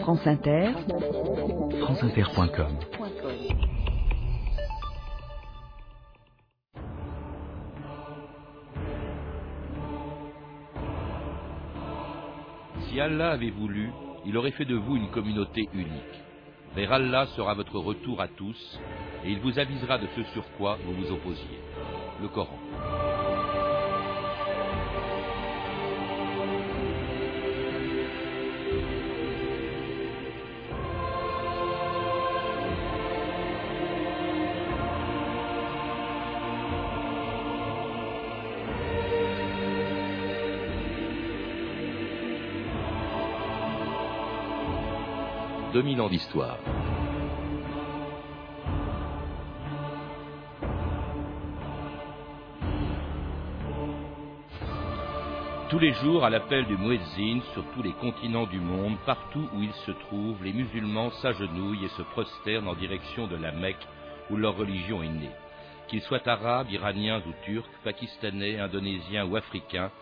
France Inter, franceinter.com Si Allah avait voulu, il aurait fait de vous une communauté unique. Vers Allah sera votre retour à tous, et il vous avisera de ce sur quoi vous vous opposiez. Le Coran. 2000 ans d'histoire. Tous les jours, à l'appel du Muezzin, sur tous les continents du monde, partout où ils se trouvent, les musulmans s'agenouillent et se prosternent en direction de la Mecque où leur religion est née. Qu'ils soient arabes, iraniens ou turcs, pakistanais, indonésiens ou africains,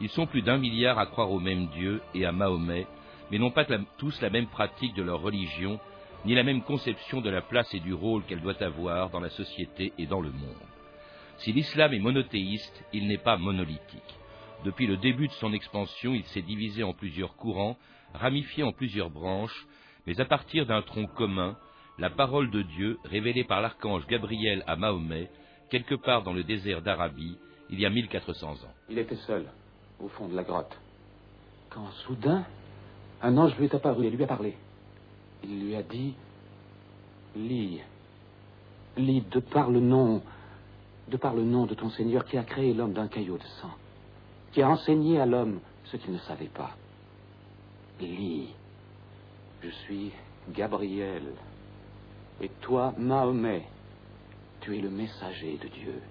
ils sont plus d'un milliard à croire au même Dieu et à Mahomet, mais n'ont pas tous la même pratique de leur religion, ni la même conception de la place et du rôle qu'elle doit avoir dans la société et dans le monde. Si l'islam est monothéiste, il n'est pas monolithique. Depuis le début de son expansion, il s'est divisé en plusieurs courants, ramifié en plusieurs branches, mais à partir d'un tronc commun, la parole de Dieu révélée par l'archange Gabriel à Mahomet, quelque part dans le désert d'Arabie, il y a 1400 ans. Il était seul, au fond de la grotte, quand soudain, un ange lui est apparu et lui a parlé. Il lui a dit Lis, lis de par le nom, de par le nom de ton Seigneur qui a créé l'homme d'un caillot de sang, qui a enseigné à l'homme ce qu'il ne savait pas. Lis, je suis Gabriel, et toi, Mahomet, tu es le messager de Dieu.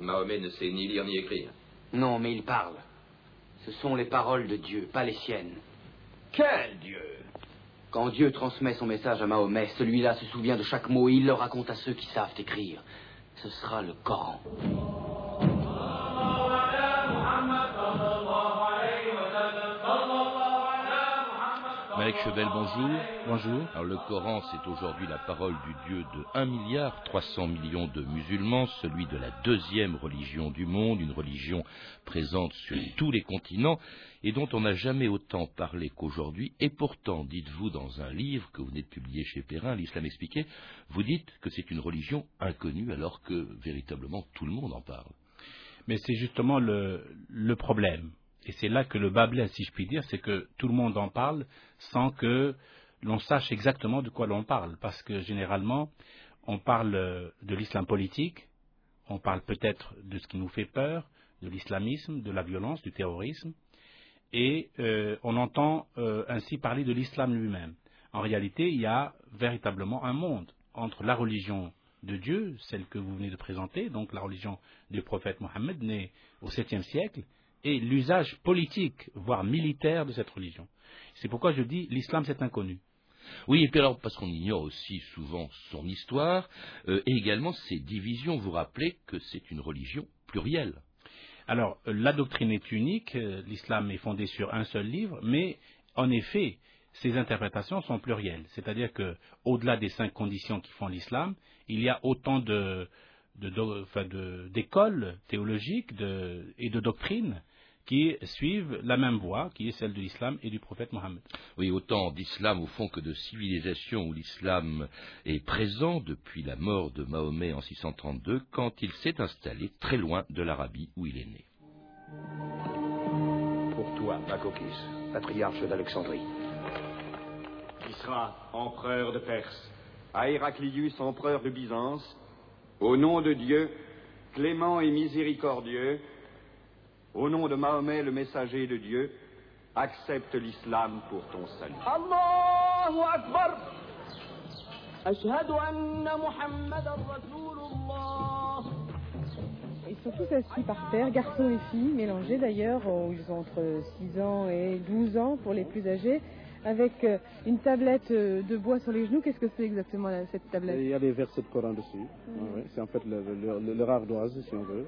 Mahomet ne sait ni lire ni écrire. Non, mais il parle. Ce sont les paroles de Dieu, pas les siennes. Quel Dieu? Quand Dieu transmet son message à Mahomet, celui-là se souvient de chaque mot et il le raconte à ceux qui savent écrire. Ce sera le Coran. Chevel, bonjour. Bonjour. Alors le Coran, c'est aujourd'hui la parole du Dieu de 1 milliard 300 millions de musulmans, celui de la deuxième religion du monde, une religion présente sur tous les continents et dont on n'a jamais autant parlé qu'aujourd'hui. Et pourtant, dites-vous dans un livre que vous venez de publier chez Perrin, l'Islam expliqué, vous dites que c'est une religion inconnue alors que véritablement tout le monde en parle. Mais c'est justement le, le problème. Et c'est là que le bas si je puis dire, c'est que tout le monde en parle sans que l'on sache exactement de quoi l'on parle. Parce que généralement, on parle de l'islam politique, on parle peut-être de ce qui nous fait peur, de l'islamisme, de la violence, du terrorisme, et euh, on entend euh, ainsi parler de l'islam lui-même. En réalité, il y a véritablement un monde entre la religion de Dieu, celle que vous venez de présenter, donc la religion du prophète Mohammed, né au 7e siècle, et l'usage politique, voire militaire de cette religion. C'est pourquoi je dis l'islam c'est inconnu. Oui, et puis alors, parce qu'on ignore aussi souvent son histoire, euh, et également ses divisions, vous rappelez que c'est une religion plurielle. Alors, la doctrine est unique, euh, l'islam est fondé sur un seul livre, mais en effet, ses interprétations sont plurielles. C'est-à-dire que, au-delà des cinq conditions qui font l'islam, il y a autant de, d'écoles théologiques et de doctrines qui suivent la même voie, qui est celle de l'islam et du prophète Mohammed. Oui, autant d'islam au fond que de civilisation où l'islam est présent depuis la mort de Mahomet en 632, quand il s'est installé très loin de l'Arabie où il est né. Pour toi, Makokis, patriarche d'Alexandrie. Qui sera empereur de Perse À Héraclius, empereur de Byzance, au nom de Dieu, clément et miséricordieux, au nom de Mahomet, le messager de Dieu, accepte l'islam pour ton salut. Allahu Akbar Ils sont tous assis par terre, garçons et filles, mélangés d'ailleurs, ils ont entre 6 ans et 12 ans pour les plus âgés. Avec euh, une tablette euh, de bois sur les genoux. Qu'est-ce que c'est exactement cette tablette? Il y a des versets de Coran dessus. C'est en fait le- le- le- leur ardoise, si on veut.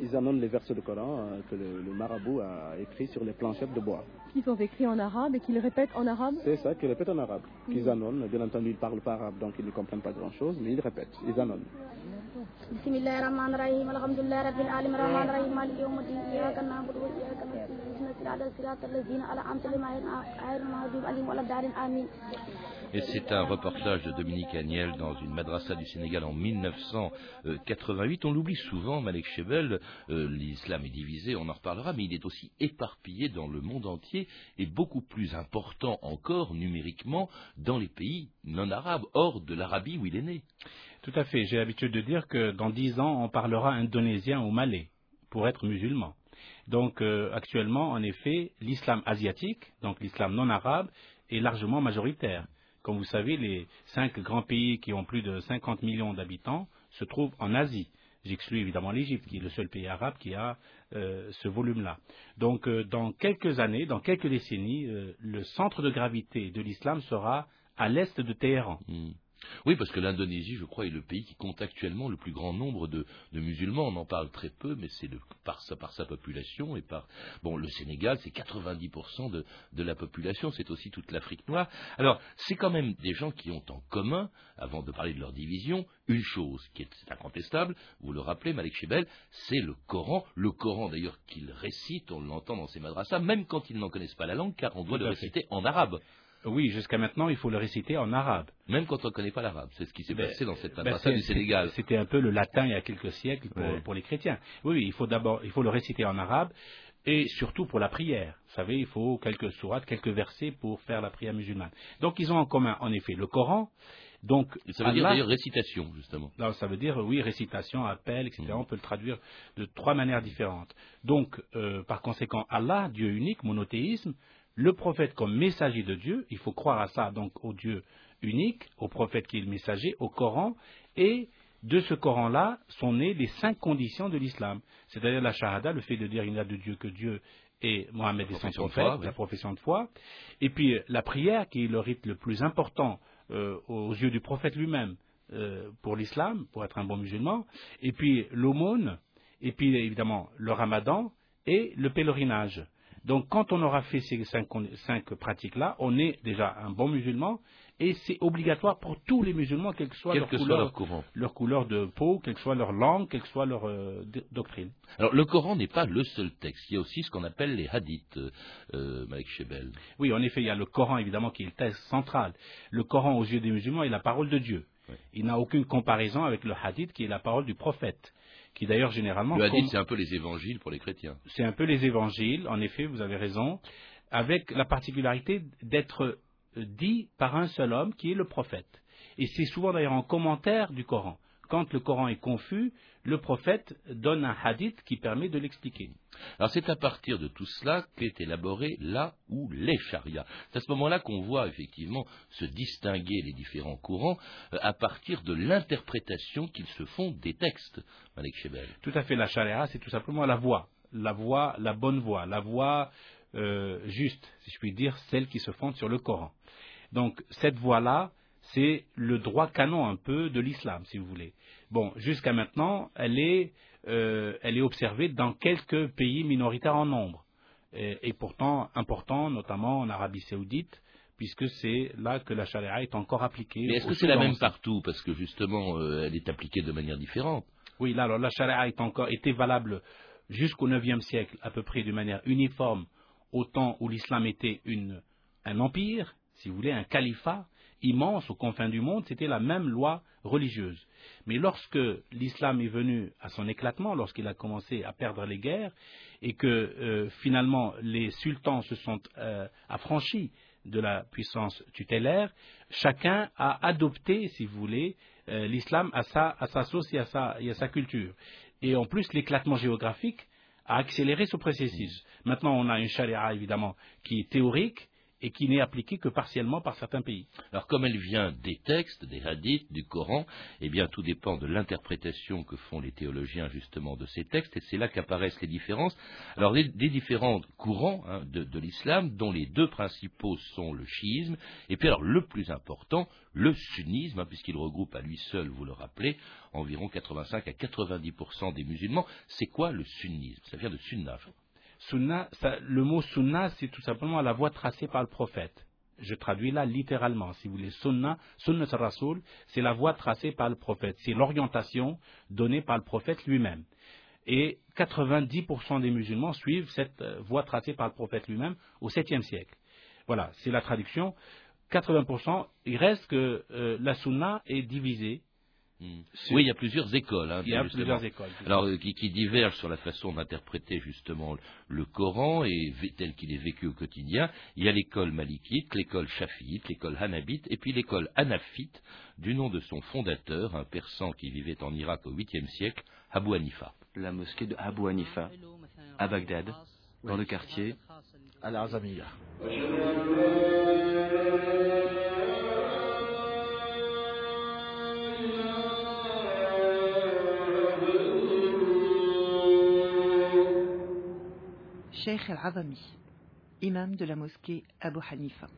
Ils annoncent les versets de Coran que le, le marabout a écrit sur les planchettes de bois. Qui sont écrits en arabe et qu'ils répètent en arabe? C'est ça qu'ils répètent en arabe. Qu'ils Mhm. annonnent. Bien entendu, ils ne parlent pas arabe, donc ils ne comprennent pas grand-chose, mais ils répètent, ils annonnent. بسم الله الرحمن الرحيم الحمد لله رب العالمين الرحمن الرحيم مالك يوم الدين إياك نعبد وإياك نستعين اهدنا الصراط الصراط الذين أنعمت عليهم غير المغضوب عليهم ولا الضالين آمين Et c'est un reportage de Dominique Agnel dans une madrasa du Sénégal en 1988. On l'oublie souvent, Malek Chebel, euh, l'islam est divisé, on en reparlera, mais il est aussi éparpillé dans le monde entier et beaucoup plus important encore numériquement dans les pays non arabes, hors de l'Arabie où il est né. Tout à fait. J'ai l'habitude de dire que dans dix ans, on parlera indonésien ou malais pour être musulman. Donc euh, actuellement, en effet, l'islam asiatique, donc l'islam non arabe, est largement majoritaire. Comme vous savez, les cinq grands pays qui ont plus de 50 millions d'habitants se trouvent en Asie. J'exclus évidemment l'Égypte, qui est le seul pays arabe qui a euh, ce volume-là. Donc, euh, dans quelques années, dans quelques décennies, le centre de gravité de l'islam sera à l'est de Téhéran. Hmm. Oui, parce que l'Indonésie, je crois, est le pays qui compte actuellement le plus grand nombre de, de musulmans. On en parle très peu, mais c'est par, sa, par sa population et par bon, le Sénégal, c'est 90% de, de la population. C'est aussi toute l'Afrique noire. Alors, c'est quand même des gens qui ont en commun, avant de parler de leur division, une chose qui est incontestable. Vous le rappelez, Malek Chebel, c'est le Coran. Le Coran, d'ailleurs, qu'ils récitent, on l'entend dans ces madrasas, même quand ils n'en connaissent pas la langue, car on doit le réciter en arabe. Oui, jusqu'à maintenant, il faut le réciter en arabe. Même quand on ne connaît pas l'arabe. C'est ce qui s'est Ben, passé dans cette ben, du Sénégal. C'était un peu le latin il y a quelques siècles pour, Ouais. pour les chrétiens. Oui, il faut d'abord, il faut le réciter en arabe et surtout pour la prière. Vous savez, il faut quelques sourates, quelques versets pour faire la prière musulmane. Donc, ils ont en commun, en effet, le Coran. Donc, Ça veut dire d'ailleurs récitation, justement. non, ça veut dire, oui, récitation, appel, etc. On peut le traduire de trois manières différentes. Donc, euh, par conséquent, Allah, Dieu unique, monothéisme, le prophète comme messager de Dieu, il faut croire à ça, donc au Dieu unique, au prophète qui est le messager, au Coran, et de ce Coran-là sont nées les cinq conditions de l'islam. C'est-à-dire la shahada, le fait de dire il n'y a de Dieu que Dieu et Mohammed est son prophète, oui. la profession de foi. Et puis euh, la prière, qui est le rite le plus important euh, aux yeux du prophète lui-même euh, pour l'islam, pour être un bon musulman. Et puis l'aumône, et puis évidemment le ramadan et le pèlerinage. Donc quand on aura fait ces cinq, pratiques-là, on est déjà un bon musulman et c'est obligatoire pour tous les musulmans, quelle que soit, leur, que soit couleur, leur couleur de peau, quelle que soit leur langue, quelle que soit leur euh, doctrine. Alors, le Coran n'est pas le seul texte. Il y a aussi ce qu'on appelle les hadiths, euh, Chebel. Oui, en effet, il y a le Coran, évidemment, qui est le texte central. Le Coran, aux yeux des musulmans, est la parole de Dieu. Il n'a aucune comparaison avec le hadith, qui est la parole du prophète, qui d'ailleurs, généralement... Le hadith, c'est un peu les évangiles pour les chrétiens. c'est un peu les évangiles, en effet, vous avez raison, avec la particularité d'être dit par un seul homme qui est le prophète. Et c'est souvent d'ailleurs en commentaire du Coran. Quand le Coran est confus, le prophète donne un hadith qui permet de l'expliquer. Alors, c'est à partir de tout cela qu'est élaboré là ou les charias. C'est à ce moment-là qu'on voit effectivement se distinguer les différents courants euh, à partir de l'interprétation qu'ils se font des textes, Malek Chebel. Tout à fait, la charia, c'est tout simplement la voie. La voie, la bonne voie, la voie euh, juste, si je puis dire, celle qui se fonde sur le Coran. Donc, cette voie-là, c'est le droit canon un peu de l'islam, si vous voulez. Bon, jusqu'à maintenant, elle est, euh, elle est observée dans quelques pays minoritaires en nombre, et, et pourtant important, notamment en Arabie saoudite, puisque c'est là que la charia est encore appliquée. Mais est-ce que c'est la même partout? Parce que justement, euh, elle est appliquée de manière différente. Oui, là, alors la charia est encore, était valable jusqu'au IXe siècle, à peu près de manière uniforme, au temps où l'islam était une, un empire, si vous voulez, un califat immense aux confins du monde, c'était la même loi religieuse. Mais lorsque l'islam est venu à son éclatement, lorsqu'il a commencé à perdre les guerres, et que euh, finalement les sultans se sont euh, affranchis de la puissance tutélaire, chacun a adopté, si vous voulez, euh, l'islam à sa, à sa sauce et à sa, et à sa culture. Et en plus, l'éclatement géographique a accéléré ce processus. Maintenant, on a une charia, évidemment, qui est théorique et qui n'est appliquée que partiellement par certains pays. Alors comme elle vient des textes, des hadiths, du Coran, eh bien tout dépend de l'interprétation que font les théologiens justement de ces textes, et c'est là qu'apparaissent les différences. Alors des, différents courants hein, de, l'islam, dont les deux principaux sont le chiisme, et puis alors le plus important, le sunnisme, hein, puisqu'il regroupe à lui seul, vous le rappelez, environ 85 à 90% des musulmans. C'est quoi le sunnisme? Ça vient de sunnah. Sunna, le mot sunna, c'est tout simplement la voie tracée par le prophète. Je traduis là littéralement, si vous voulez. Sunna, sunnat rasoul, c'est la voie tracée par le prophète. C'est l'orientation donnée par le prophète lui-même. Et 90% des musulmans suivent cette euh, voie tracée par le prophète lui-même au 7e siècle. Voilà, c'est la traduction. 80%, il reste que euh, la sunna est divisée Oui, il y a plusieurs écoles. Hein, il y a plusieurs écoles. Alors, euh, qui, divergent sur la façon d'interpréter justement le Coran et tel qu'il est vécu au quotidien. Il y a l'école malikite, l'école shafiite, l'école hanabite et puis l'école hanafite du nom de son fondateur, un persan qui vivait en Irak au 8e siècle, Abu Hanifa. La mosquée de Abu Hanifa, à Bagdad, dans le quartier Al-Azamiya. Cheikh Al-Azami, imam de la mosquée Abu Hanifa.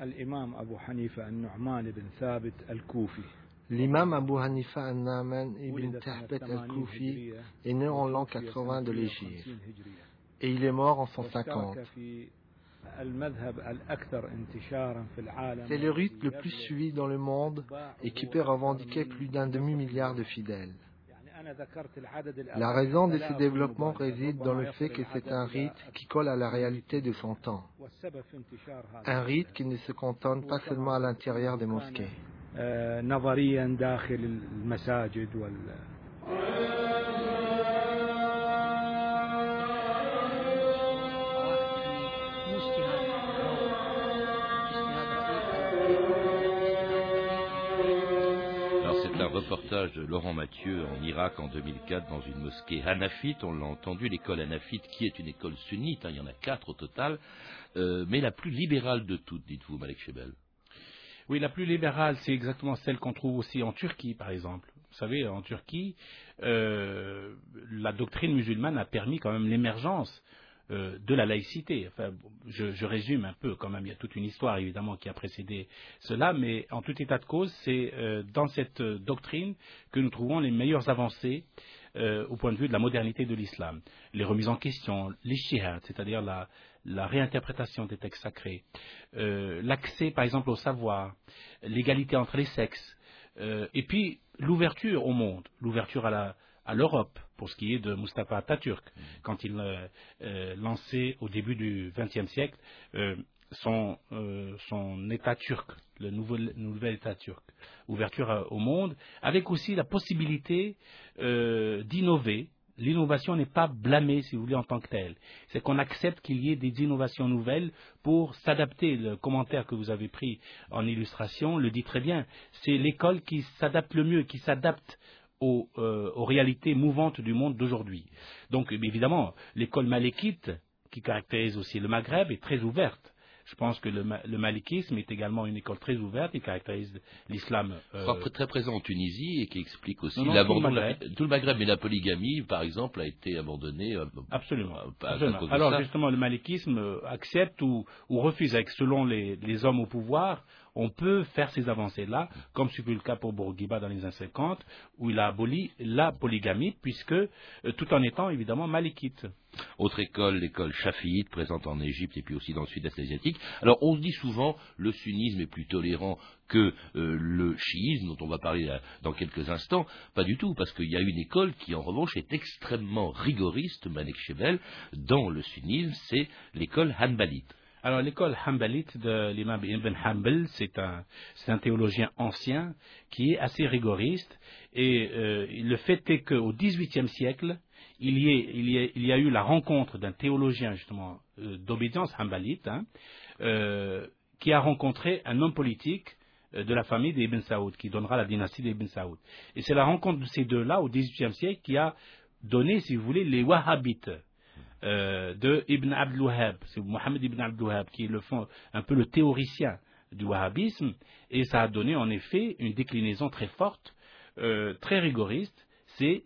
L'imam Abu Hanifa al-Nu'man ibn Thabit al-Koufi. L'imam Abu Hanifa al-Na'man ibn Thabit al-Koufi est né en l'an 80 de l'Égypte et il est mort en 150. C'est le rite le plus suivi dans le monde et qui peut revendiquer plus d'un demi-milliard de fidèles. La raison de ce développement réside dans le fait que c'est un rite qui colle à la réalité de son temps. Un rite qui ne se cantonne pas seulement à l'intérieur des mosquées. Reportage de Laurent Mathieu en Irak en 2004 dans une mosquée hanafite. On l'a entendu, l'école hanafite qui est une école sunnite, hein, il y en a quatre au total, euh, mais la plus libérale de toutes, dites-vous, Malek Shebel. Oui, la plus libérale, c'est exactement celle qu'on trouve aussi en Turquie, par exemple. Vous savez, en Turquie, euh, la doctrine musulmane a permis quand même l'émergence euh, de la laïcité. Enfin, je, résume un peu quand même, il y a toute une histoire évidemment qui a précédé cela, mais en tout état de cause, c'est euh, dans cette doctrine que nous trouvons les meilleures avancées euh, au point de vue de la modernité de l'islam. Les remises en question, les c'est-à-dire la, réinterprétation des textes sacrés, l'accès par exemple au savoir, l'égalité entre les sexes, et puis l'ouverture au monde, l'ouverture à l'Europe pour ce qui est de Mustafa Atatürk, mm. quand il euh, euh, lançait au début du XXe siècle euh, son, son, État turc, le nouvel État turc, ouverture au monde, avec aussi la possibilité d'innover. L'innovation n'est pas blâmée, si vous voulez, en tant que telle. C'est qu'on accepte qu'il y ait des innovations nouvelles pour s'adapter. Le commentaire que vous avez pris en illustration le dit très bien. C'est l'école qui s'adapte le mieux, qui s'adapte euh, aux, réalités mouvantes du monde d'aujourd'hui. Donc évidemment, l'école malékite, qui caractérise aussi le Maghreb, est très ouverte. Je pense que le, malikisme est également une école très ouverte qui caractérise l'islam. Euh... Très présent en Tunisie et qui explique aussi l'abandon de tout le Maghreb. Mais la polygamie, par exemple, a été abandonnée. Euh, absolument. Alors justement, le malikisme accepte ou, refuse, avec, selon les hommes au pouvoir, on peut faire ces avancées-là, comme ce fut le cas pour Bourguiba dans les années 50, où il a aboli la polygamie, puisque, euh, tout en étant évidemment malékite. Autre école, l'école chafiite, présente en Égypte et puis aussi dans le sud-est asiatique. Alors, on se dit souvent, le sunnisme est plus tolérant que euh, le chiisme, dont on va parler euh, dans quelques instants. Pas du tout, parce qu'il y a une école qui, en revanche, est extrêmement rigoriste, Manek Shebel, dans le sunnisme, c'est l'école hanbalite. Alors l'école Hanbalite de l'imam Ibn Hanbal, c'est un, un, théologien ancien qui est assez rigoriste. Et euh, le fait est qu'au XVIIIe siècle, il y, a, eu la rencontre d'un théologien justement euh, d'obédience Hanbalite, hein, euh, qui a rencontré un homme politique de la famille d'Ibn Saoud, qui donnera la dynastie d'Ibn Saoud. Et c'est la rencontre de ces deux-là au XVIIIe siècle qui a donné, si vous voulez, les Wahhabites. De Ibn Abd Wahhab, c'est Mohammed Ibn Abd Wahhab qui est le fond, un peu le théoricien du wahhabisme, et ça a donné en effet une déclinaison très forte, très rigoriste. C'est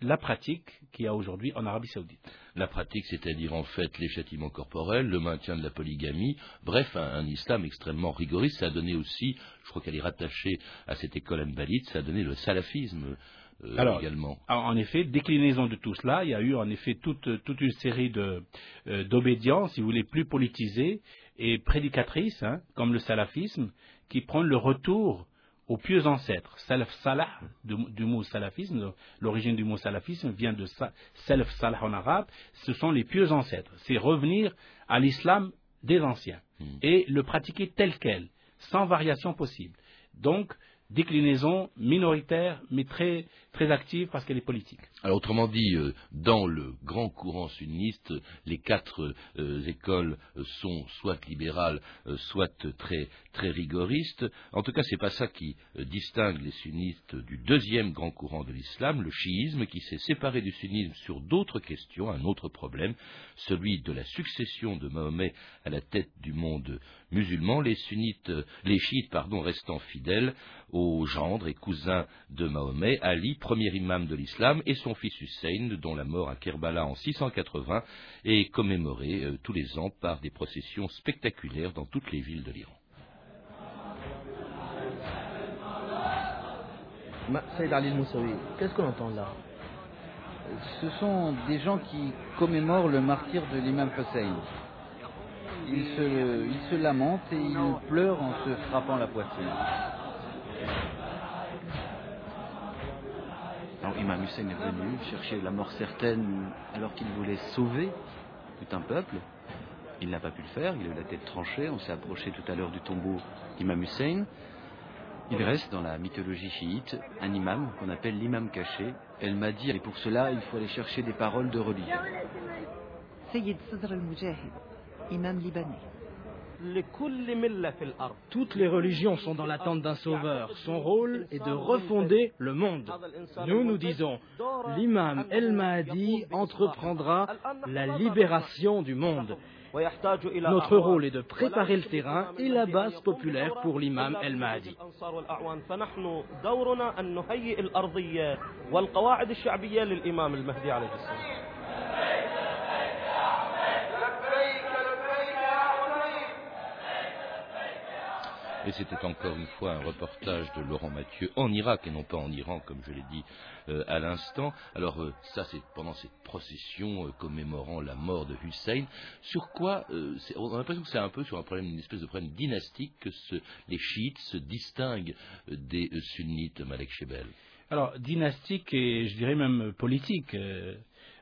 la pratique qu'il y a aujourd'hui en Arabie Saoudite. La pratique, c'est-à-dire en fait les châtiments corporels, le maintien de la polygamie, bref, un, islam extrêmement rigoriste. Ça a donné aussi, je crois qu'elle est rattachée à cette école Mbalite, ça a donné le salafisme. Euh, également. En effet, déclinaison de tout cela, il y a eu en effet toute, une série euh, d'obédiences, si vous voulez, plus politisées et prédicatrices, hein, comme le salafisme, qui prennent le retour aux pieux ancêtres. Salaf salah, du, mot salafisme, l'origine du mot salafisme vient de salaf salah en arabe, ce sont les pieux ancêtres. C'est revenir à l'islam des anciens hmm. et le pratiquer tel quel, sans variation possible. Donc, déclinaison minoritaire, mais très, très active parce qu'elle est politique. Alors autrement dit, euh, dans le grand courant sunniste, les quatre euh, écoles euh, sont soit libérales, soit très, très rigoristes. En tout cas, ce n'est pas ça qui distingue les sunnistes du deuxième grand courant de l'islam, le chiisme, qui s'est séparé du sunnisme sur d'autres questions, un autre problème, celui de la succession de Mahomet à la tête du monde musulman, les sunnites, les chiites, pardon, restant fidèles au gendre et cousin de Mahomet, Ali, premier imam de l'islam, et son fils Hussein, dont la mort à Kerbala en 680 est commémorée euh, tous les ans par des processions spectaculaires dans toutes les villes de l'Iran. Saïd Ali Moussaoui, qu'est-ce qu'on entend là? Ce sont des gens qui commémorent le martyr de l'imam Hussein. Ils se, ils se lamentent et ils pleurent en se frappant la poitrine. Imam Hussein est venu chercher la mort certaine alors qu'il voulait sauver tout un peuple. Il n'a pas pu le faire, il a eu la tête tranchée. On s'est approché tout à l'heure du tombeau d'Imam Hussein. Il reste dans la mythologie chiite un imam qu'on appelle l'imam caché. Elle m'a dit, et pour cela, il faut aller chercher des paroles de religion. Sayyid Sadr al-Mujahid, imam libanais. Toutes les religions sont dans l'attente d'un sauveur. Son rôle est de refonder le monde. Nous, nous disons, l'imam El-Mahdi entreprendra la libération du monde. Notre rôle est de préparer le terrain et la base populaire pour l'imam El-Mahdi. Et c'était encore une fois un reportage de Laurent Mathieu en Irak et non pas en Iran, comme je l'ai dit euh, à l'instant. Alors euh, ça, c'est pendant cette procession euh, commémorant la mort de Hussein. Sur quoi On a l'impression que c'est un peu sur un problème, une espèce de problème dynastique que les chiites se distinguent des sunnites, Malek Shebel. Alors dynastique et je dirais même politique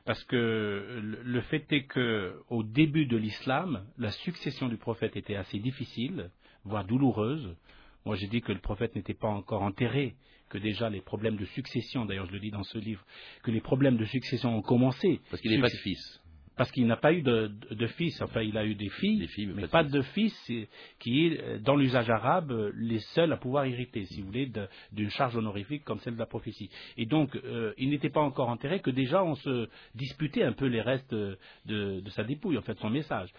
parce que le fait est que au début de l'islam, la succession du prophète était assez difficile voire douloureuse. Moi, j'ai dit que le prophète n'était pas encore enterré, que déjà les problèmes de succession, d'ailleurs je le dis dans ce livre, que les problèmes de succession ont commencé. Parce qu'il n'est pas de fils. Parce qu'il n'a pas eu de, fils. Enfin, il a eu des filles, mais, pas, de, fils, qui est, dans l'usage arabe, les seuls à pouvoir hériter, si vous voulez, d'une charge honorifique comme celle de la prophétie. Et donc, euh, il n'était pas encore enterré que déjà on se disputait un peu les restes de, de sa dépouille, en fait, son message.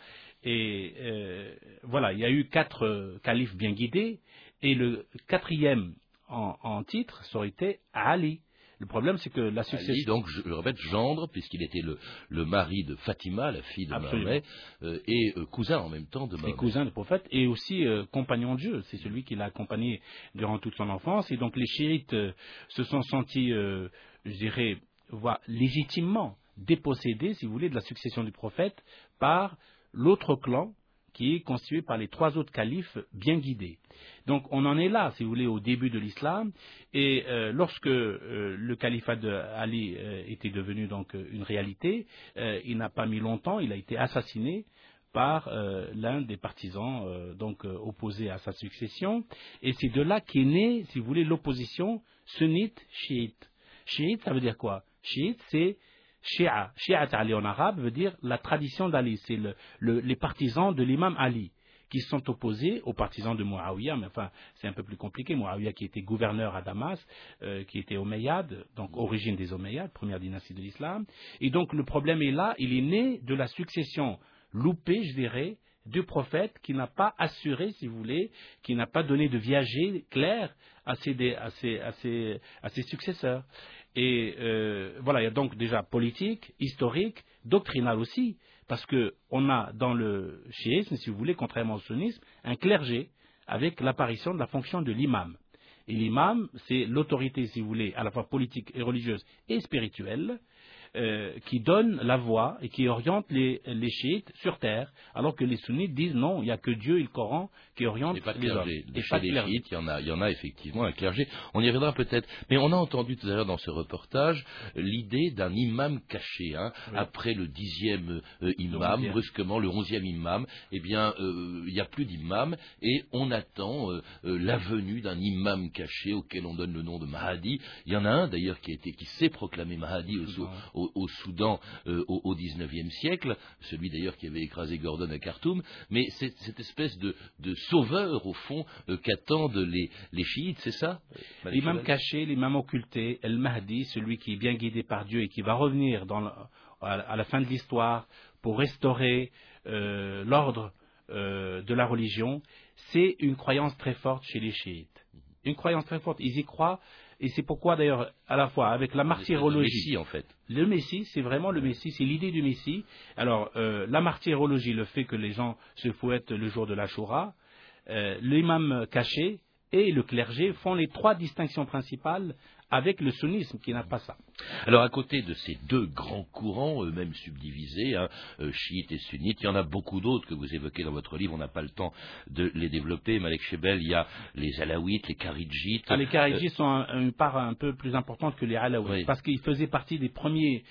Et euh, voilà, il y a eu quatre euh, califes bien guidés, et le quatrième en, titre, ça aurait été Ali. Le problème, c'est que la succession. Ali, donc, je le répète, gendre, puisqu'il était le, mari de Fatima, la fille de Mahomet, euh, et cousin en même temps de Mahomet. Et cousin du prophète, et aussi compagnon de Dieu. C'est celui qui l'a accompagné durant toute son enfance. Et donc, les chiites se sont sentis, je dirais, légitimement dépossédés, si vous voulez, de la succession du prophète par l'autre clan qui est constitué par les trois autres califes bien guidés. Donc on en est là, si vous voulez, au début de l'islam. Et euh, lorsque euh, le califat d'Ali euh, était devenu donc une réalité, il n'a pas mis longtemps, il a été assassiné par l'un des partisans donc opposés à sa succession. Et c'est de là qu'est née, si vous voulez, l'opposition sunnite-chiite. Chiite, ça veut dire quoi? Chiite, c'est Shia, Shia Ali en arabe veut dire la tradition d'Ali, c'est les partisans de l'imam Ali, qui sont opposés aux partisans de Muawiyah, mais enfin, c'est un peu plus compliqué. Muawiyah qui était gouverneur à Damas, euh, qui était Omeyyade, donc origine des Omeyyades, première dynastie de l'islam. Et donc le problème est là, il est né de la succession loupée, je dirais, du prophète qui n'a pas assuré, si vous voulez, qui n'a pas donné de viager clair à ses, à ses, à ses, à ses successeurs. Et euh, voilà, il y a donc déjà politique, historique, doctrinal aussi, parce qu'on a dans le chiisme, si vous voulez, contrairement au sunnisme, un clergé avec l'apparition de la fonction de l'imam. Et l'imam, c'est l'autorité, si vous voulez, à la fois politique et religieuse et spirituelle, euh, qui donne la voie et qui oriente les, les, chiites sur terre, alors que les sunnites disent non, il n'y a que Dieu et le Coran qui orientent et pas de les clergé. hommes. Et Chez pas de les clergé. chiites, il y, en a, il y en a effectivement un clergé. On y reviendra peut-être. Mais on a entendu tout à l'heure dans ce reportage l'idée d'un imam caché. Hein. Après le dixième euh, imam, brusquement le onzième imam, eh bien, euh, il n'y a plus d'imam et on attend euh, euh, la venue d'un imam caché auquel on donne le nom de Mahdi. Il y en a un d'ailleurs qui, a été- qui s'est proclamé Mahdi au, au- au Soudan euh, au, 19e siècle, celui d'ailleurs qui avait écrasé Gordon à Khartoum, mais c'est cette espèce de, de sauveur au fond euh, qu'attendent les, les chiites, c'est ça? Malik L'imam caché, l'imam occulté, El Mahdi, celui qui est bien guidé par Dieu et qui va revenir dans le- à, à la fin de l'histoire pour restaurer euh, l'ordre euh, de la religion, c'est une croyance très forte chez les chiites. Une croyance très forte. Ils y croient et c'est pourquoi d'ailleurs, à la fois avec la martyrologie. Messie, en fait. Le Messie, c'est vraiment le Messie, c'est l'idée du Messie. Alors, euh, la martyrologie, le fait que les gens se fouettent le jour de la Shoura, euh, l'imam caché et le clergé font les trois distinctions principales avec le sunnisme qui n'a pas ça. Alors à côté de ces deux grands courants, eux-mêmes subdivisés, hein, euh, chiites et sunnites, il y en a beaucoup d'autres que vous évoquez dans votre livre, on n'a pas le temps de les développer. Malek Shebel, il y a les alaouites, les kharidjites. Ah, les Euh, Kharidjis sont un- une part un peu plus importante que les Alaouites, parce qu'ils faisaient partie des premiers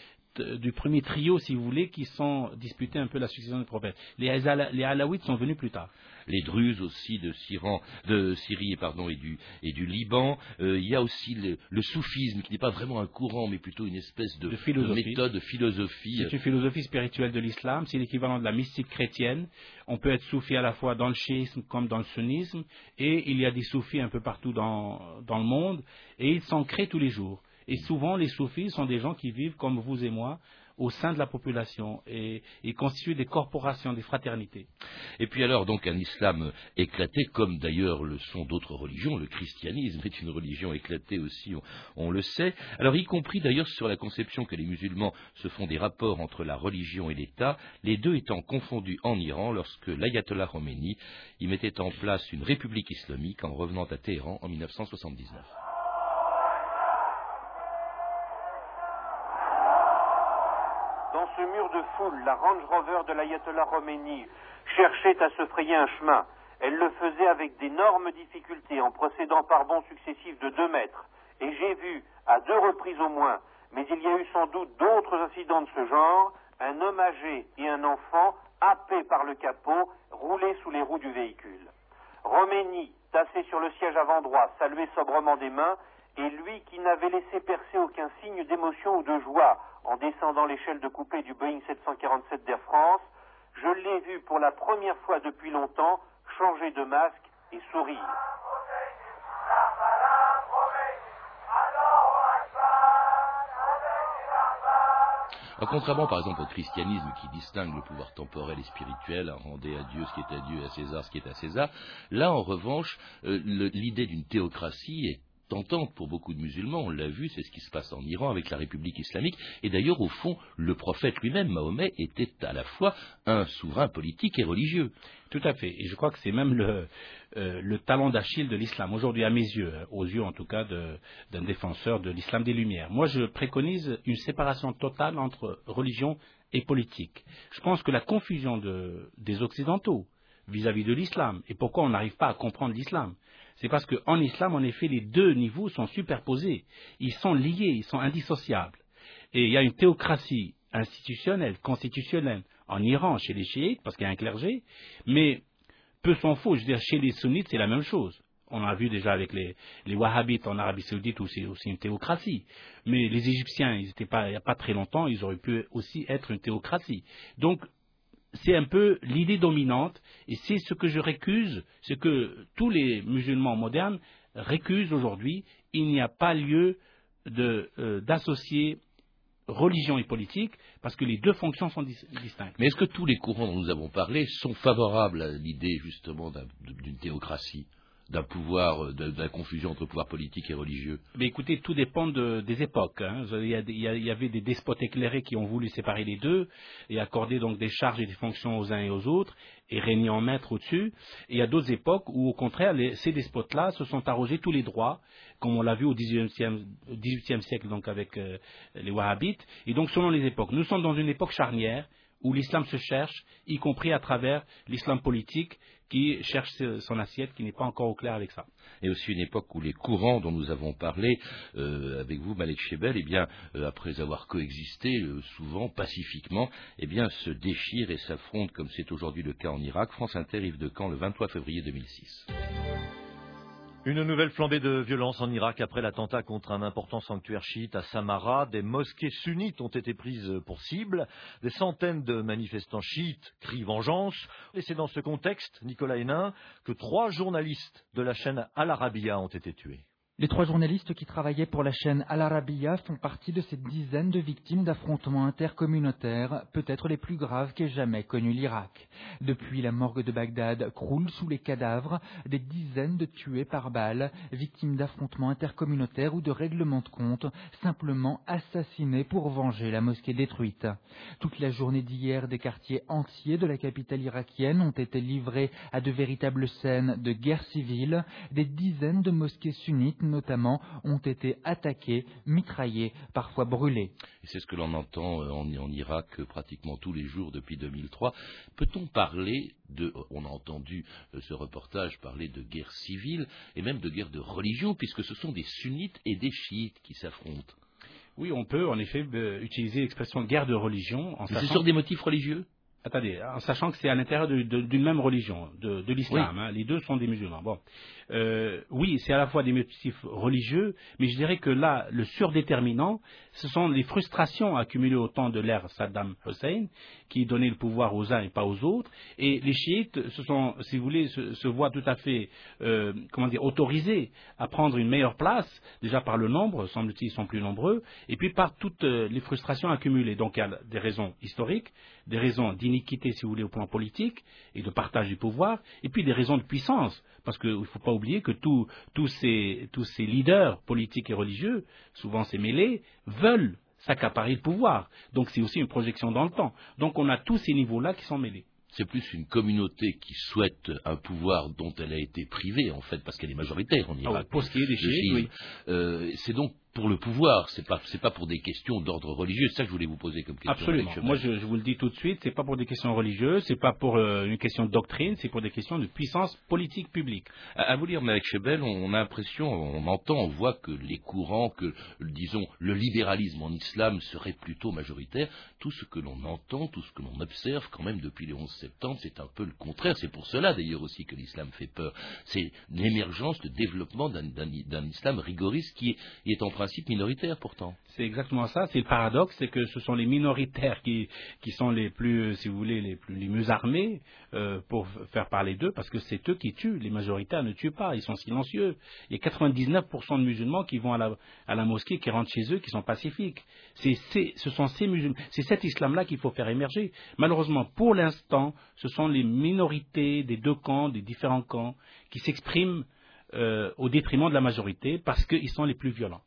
du premier trio, si vous voulez, qui sont disputés un peu la succession du prophète. Les, Ala- les Alaouites sont venus plus tard. les Druzes aussi de, Syran, de Syrie pardon, et, du, et du Liban. Euh, il y a aussi le, le soufisme, qui n'est pas vraiment un courant, mais plutôt une espèce de, De philosophie. méthode, de philosophie. C'est une philosophie spirituelle de l'islam, c'est l'équivalent de la mystique chrétienne. On peut être soufi à la fois dans le chiisme comme dans le sunnisme, et il y a des soufis un peu partout dans, dans le monde, et ils s'en créent tous les jours. Et souvent, les soufis sont des gens qui vivent comme vous et moi au sein de la population, et constituent des corporations, des fraternités. Et puis alors, donc, un islam éclaté, comme d'ailleurs le sont d'autres religions. Le christianisme est une religion éclatée aussi, on, on le sait. Alors, y compris d'ailleurs sur la conception que les musulmans se font des rapports entre la religion et l'État, les deux étant confondus en Iran lorsque l'ayatollah Khomeini y mettait en place une république islamique en revenant à Téhéran en 1979. Dans ce mur de foule, la Range Rover de l'ayatollah Khomeini cherchait à se frayer un chemin. Elle le faisait avec d'énormes difficultés en procédant par bonds successifs de deux mètres. Et j'ai vu, à deux reprises au moins, mais il y a eu sans doute d'autres incidents de ce genre, un homme âgé et un enfant happés par le capot, roulés sous les roues du véhicule. Roménie, tassé sur le siège avant droit, saluait sobrement des mains, et lui qui n'avait laissé percer aucun signe d'émotion ou de joie en descendant l'échelle de coupé du Boeing 747 d'Air France, je l'ai vu pour la première fois depuis longtemps changer de masque et sourire. Contrairement par exemple au christianisme qui distingue le pouvoir temporel et spirituel, hein, rendez à Dieu ce qui est à Dieu et à César ce qui est à César, là en revanche, euh, l'idée d'une théocratie est tentante pour beaucoup de musulmans, on l'a vu, c'est ce qui se passe en Iran avec la République islamique, et d'ailleurs au fond, le prophète lui-même, Mahomet, était à la fois un souverain politique et religieux. Tout à fait. Et je crois que c'est même le, euh, le talon d'Achille de l'islam, aujourd'hui à mes yeux, hein, aux yeux en tout cas d'un défenseur de l'islam des Lumières. Moi, je préconise une séparation totale entre religion et politique. Je pense que la confusion de- des Occidentaux vis-à-vis de l'islam, et pourquoi on n'arrive pas à comprendre l'islam, c'est parce qu'en islam, en effet, les deux niveaux sont superposés. Ils sont liés, ils sont indissociables. Et il y a une théocratie institutionnelle, constitutionnelle, en Iran, chez les chiites, parce qu'il y a un clergé, mais peu s'en faut, je veux dire, chez les sunnites, c'est la même chose. On a vu déjà avec les, wahhabites en Arabie saoudite où c'est aussi une théocratie. Mais les Égyptiens, ils étaient pas, il n'y a pas très longtemps, ils auraient pu aussi être une théocratie. Donc, c'est un peu l'idée dominante, et c'est ce que je récuse, ce que tous les musulmans modernes récusent aujourd'hui. Il n'y a pas lieu euh, d'associer religion et politique, parce que les deux fonctions sont distinctes. Mais est-ce que tous les courants dont nous avons parlé sont favorables à l'idée justement d'une théocratie? D'un pouvoir, euh, de, confusion entre pouvoir politique et religieux Mais écoutez, tout dépend des époques. Hein. Il, y avait des despotes éclairés qui ont voulu séparer les deux et accorder donc des charges et des fonctions aux uns et aux autres et régner en maître au-dessus. Et il y a d'autres époques où, au contraire, ces despotes-là se sont arrogés tous les droits, comme on l'a vu au XVIIIe siècle, donc avec euh, les Wahhabites. Et donc, selon les époques, nous sommes dans une époque charnière où l'islam se cherche, y compris à travers l'islam politique qui cherche son assiette, qui n'est pas encore au clair avec ça. Et aussi une époque où les courants dont nous avons parlé euh, avec vous, Malek Chebel, eh bien, euh, après avoir coexisté euh, souvent pacifiquement, eh bien, se déchirent et s'affrontent comme c'est aujourd'hui le cas en Irak. France Inter, Yves de Caen, le 23 février 2006. Une nouvelle flambée de violence en Irak après l'attentat contre un important sanctuaire chiite à Samara. Des mosquées sunnites ont été prises pour cible. Des centaines de manifestants chiites crient vengeance. Et c'est dans ce contexte, Nicolas Hénin, que trois journalistes de la chaîne Al Arabiya ont été tués. Les trois journalistes qui travaillaient pour la chaîne Al Arabiya font partie de cette dizaine de victimes d'affrontements intercommunautaires, peut-être les plus graves qu'ait jamais connu l'Irak. Depuis la morgue de Bagdad croulent sous les cadavres des dizaines de tués par balles, victimes d'affrontements intercommunautaires ou de règlements de compte, simplement assassinés pour venger la mosquée détruite. Toute la journée d'hier, des quartiers entiers de la capitale irakienne ont été livrés à de véritables scènes de guerre civile, des dizaines de mosquées sunnites notamment, ont été attaqués, mitraillés, parfois brûlés. c'est ce que l'on entend euh, en, Irak euh, pratiquement tous les jours depuis 2003. Peut-on parler de, on a entendu euh, ce reportage parler de guerre civile et même de guerre de religion, puisque ce sont des sunnites et des chiites qui s'affrontent? Oui, on peut en effet utiliser l'expression guerre de religion. C'est sur des motifs religieux? Attendez, en sachant que c'est à l'intérieur d'une même religion, de, l'islam. Hein, les deux sont des musulmans. Bon, euh, oui, c'est à la fois des motifs religieux, mais je dirais que là, le surdéterminant, ce sont les frustrations accumulées au temps de l'ère Saddam Hussein, qui donnaient le pouvoir aux uns et pas aux autres. Et les chiites, se sont, si vous voulez, se, voient tout à fait, euh, comment dire, autorisés à prendre une meilleure place, déjà par le nombre, semble-t-il, ils sont plus nombreux, et puis par toutes euh, les frustrations accumulées. Donc il y a des raisons historiques, des raisons d'iniquité, si vous voulez, au plan politique et de partage du pouvoir, et puis des raisons de puissance, parce qu'il ne faut pas oublier que tous, ces, tous ces leaders politiques et religieux, souvent ces mêlés, veulent s'accaparer le pouvoir. Donc c'est aussi une projection dans le temps. Donc on a tous ces niveaux-là qui sont mêlés c'est plus une communauté qui souhaite un pouvoir dont elle a été privée, en fait, parce qu'elle est majoritaire en ah Irak. pour ce qui est des chiites, oui. Euh, c'est donc pour le pouvoir, c'est pas pas pour des questions d'ordre religieux. C'est ça que je voulais vous poser comme question. Absolument. Moi, je, vous le dis tout de suite, c'est pas pour des questions religieuses, c'est pas pour euh, une question de doctrine, c'est pour des questions de puissance politique publique. À, vous lire, Malek Chebel, on, a l'impression, on entend, on voit que les courants, que disons le libéralisme en islam serait plutôt majoritaire. Tout ce que l'on entend, tout ce que l'on observe, quand même depuis le 11 septembre, c'est un peu le contraire. C'est pour cela d'ailleurs aussi que l'islam fait peur. C'est l'émergence, le développement d'un islam rigoriste qui est, qui est en principe C'est exactement ça. C'est le paradoxe, c'est que ce sont les minoritaires qui, sont les plus, si vous voulez, les, plus, mieux armés euh, pour faire parler d'eux, parce que c'est eux qui tuent. Les majoritaires ne tuent pas, ils sont silencieux. Il y a 99% de musulmans qui vont à la, à la, mosquée, qui rentrent chez eux, qui sont pacifiques. C'est, ce sont ces musulmans, c'est cet islam-là qu'il faut faire émerger. Malheureusement, pour l'instant, ce sont les minorités des deux camps, des différents camps, qui s'expriment euh, au détriment de la majorité parce qu'ils sont les plus violents.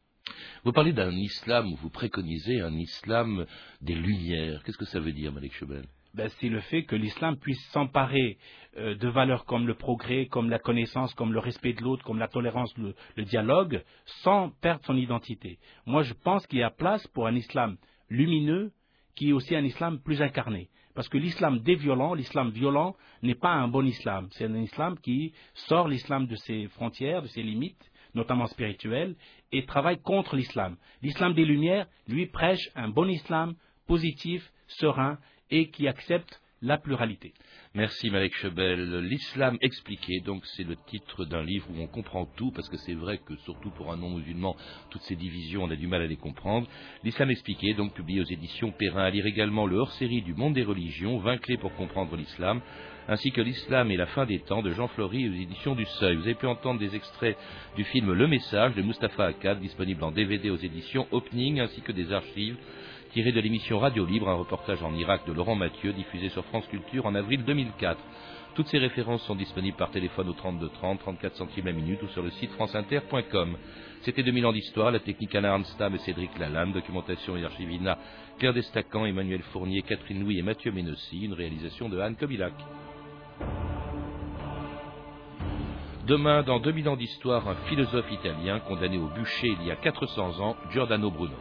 Vous parlez d'un islam, vous préconisez un islam des Lumières. Qu'est-ce que ça veut dire, Malik Chebel? Ben, c'est le fait que l'islam puisse s'emparer euh, de valeurs comme le progrès, comme la connaissance, comme le respect de l'autre, comme la tolérance, le, dialogue, sans perdre son identité. Moi, je pense qu'il y a place pour un islam lumineux, qui est aussi un islam plus incarné. Parce que l'islam déviolent, l'islam violent, n'est pas un bon islam. C'est un islam qui sort l'islam de ses frontières, de ses limites, notamment spirituelles, et travaille contre l'islam. L'islam des Lumières, lui, prêche un bon islam positif, serein, et qui accepte la pluralité. Merci Malek Chebel. L'islam expliqué, donc c'est le titre d'un livre où on comprend tout, parce que c'est vrai que surtout pour un non-musulman, toutes ces divisions, on a du mal à les comprendre. L'islam expliqué, donc publié aux éditions Perrin, à lire également le hors-série du monde des religions, 20 clés pour comprendre l'islam, ainsi que l'islam et la fin des temps de Jean Flory aux éditions du Seuil. Vous avez pu entendre des extraits du film Le Message de Mustapha Akkad, disponible en DVD aux éditions Opening, ainsi que des archives tiré de l'émission Radio Libre, un reportage en Irak de Laurent Mathieu, diffusé sur France Culture en avril 2004. Toutes ces références sont disponibles par téléphone au 32 30, 34 centimes la minute ou sur le site franceinter.com. C'était 2000 ans d'histoire, la technique Alain Arnstam et Cédric Lalanne, documentation et archivina Claire Destacan, Emmanuel Fournier, Catherine Louis et Mathieu Ménossi, une réalisation de Anne Kobilac. Demain, dans 2000 ans d'histoire, un philosophe italien condamné au bûcher il y a 400 ans, Giordano Bruno.